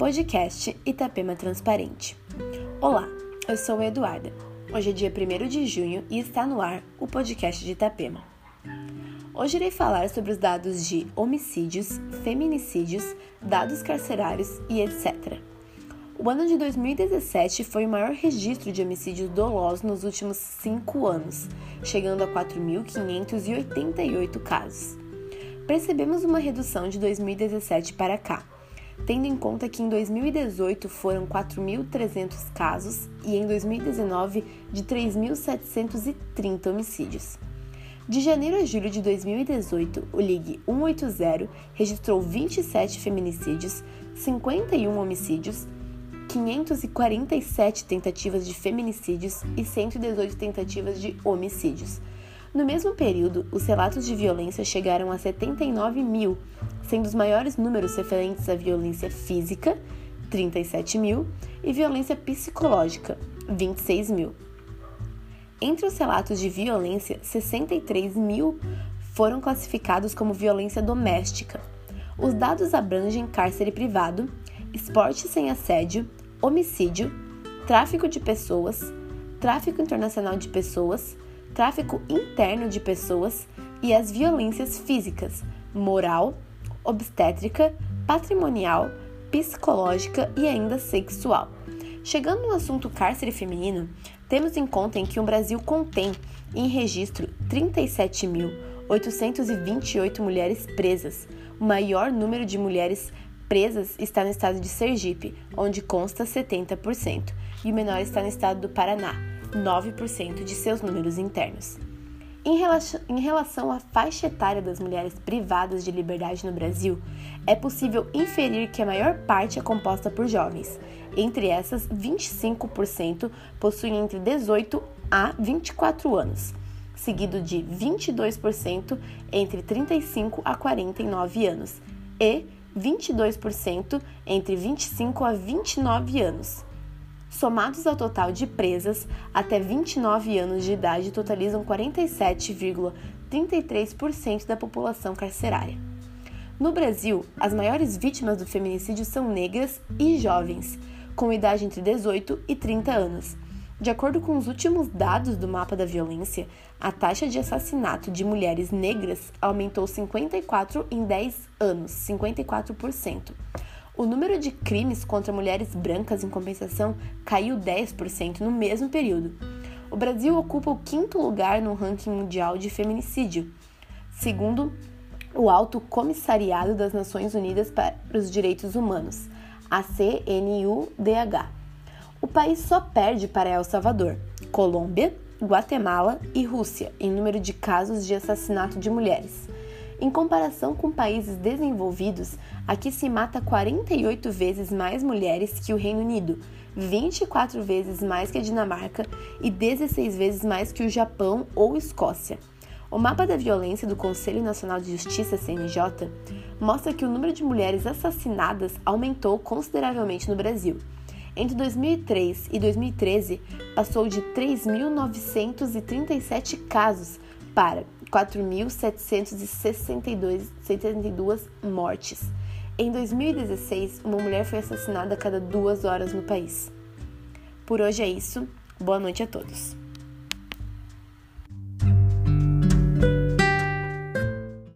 podcast Itapema Transparente. Olá, eu sou Eduarda. Hoje é dia 1 de junho e está no ar o podcast de Itapema. Hoje irei falar sobre os dados de homicídios, feminicídios, dados carcerários e etc. O ano de 2017 foi o maior registro de homicídios dolosos nos últimos cinco anos, chegando a 4.588 casos. Percebemos uma redução de 2017 para cá, tendo em conta que em 2018 foram 4.300 casos e em 2019 de 3.730 homicídios. De janeiro a julho de 2018, o Ligue 180 registrou 27 feminicídios, 51 homicídios, 547 tentativas de feminicídios e 118 tentativas de homicídios. No mesmo período, os relatos de violência chegaram a 79 mil, sendo os maiores números referentes à violência física, 37 mil, e violência psicológica, 26 mil. Entre os relatos de violência, 63 mil foram classificados como violência doméstica. Os dados abrangem cárcere privado, esporte sem assédio, homicídio, tráfico de pessoas, tráfico internacional de pessoas, tráfico interno de pessoas e as violências físicas, moral, obstétrica, patrimonial, psicológica e ainda sexual. Chegando no assunto cárcere feminino, temos em conta em que o Brasil contém em registro 37.828 mulheres presas. O maior número de mulheres presas está no estado de Sergipe, onde consta 70%, e o menor está no estado do Paraná, 9% de seus números internos. Em relação, à faixa etária das mulheres privadas de liberdade no Brasil, é possível inferir que a maior parte é composta por jovens. Entre essas, 25% possuem entre 18 a 24 anos, seguido de 22% entre 35 a 49 anos e 22% entre 25 a 29 anos. Somados ao total de presas, até 29 anos de idade totalizam 47,33% da população carcerária. No Brasil, as maiores vítimas do feminicídio são negras e jovens, com idade entre 18 e 30 anos. De acordo com os últimos dados do mapa da violência, a taxa de assassinato de mulheres negras aumentou 54 em 10 anos, 54%. O número de crimes contra mulheres brancas, em compensação, caiu 10% no mesmo período. O Brasil ocupa o quinto lugar no ranking mundial de feminicídio, segundo o Alto Comissariado das Nações Unidas para os Direitos Humanos, a CNUDH. O país só perde para El Salvador, Colômbia, Guatemala e Rússia em número de casos de assassinato de mulheres. Em comparação com países desenvolvidos, aqui se mata 48 vezes mais mulheres que o Reino Unido, 24 vezes mais que a Dinamarca e 16 vezes mais que o Japão ou Escócia. O mapa da violência do Conselho Nacional de Justiça, CNJ, mostra que o número de mulheres assassinadas aumentou consideravelmente no Brasil. Entre 2003 e 2013, passou de 3.937 casos para 4.762 mortes. Em 2016, uma mulher foi assassinada a cada duas horas no país. Por hoje é isso. Boa noite a todos.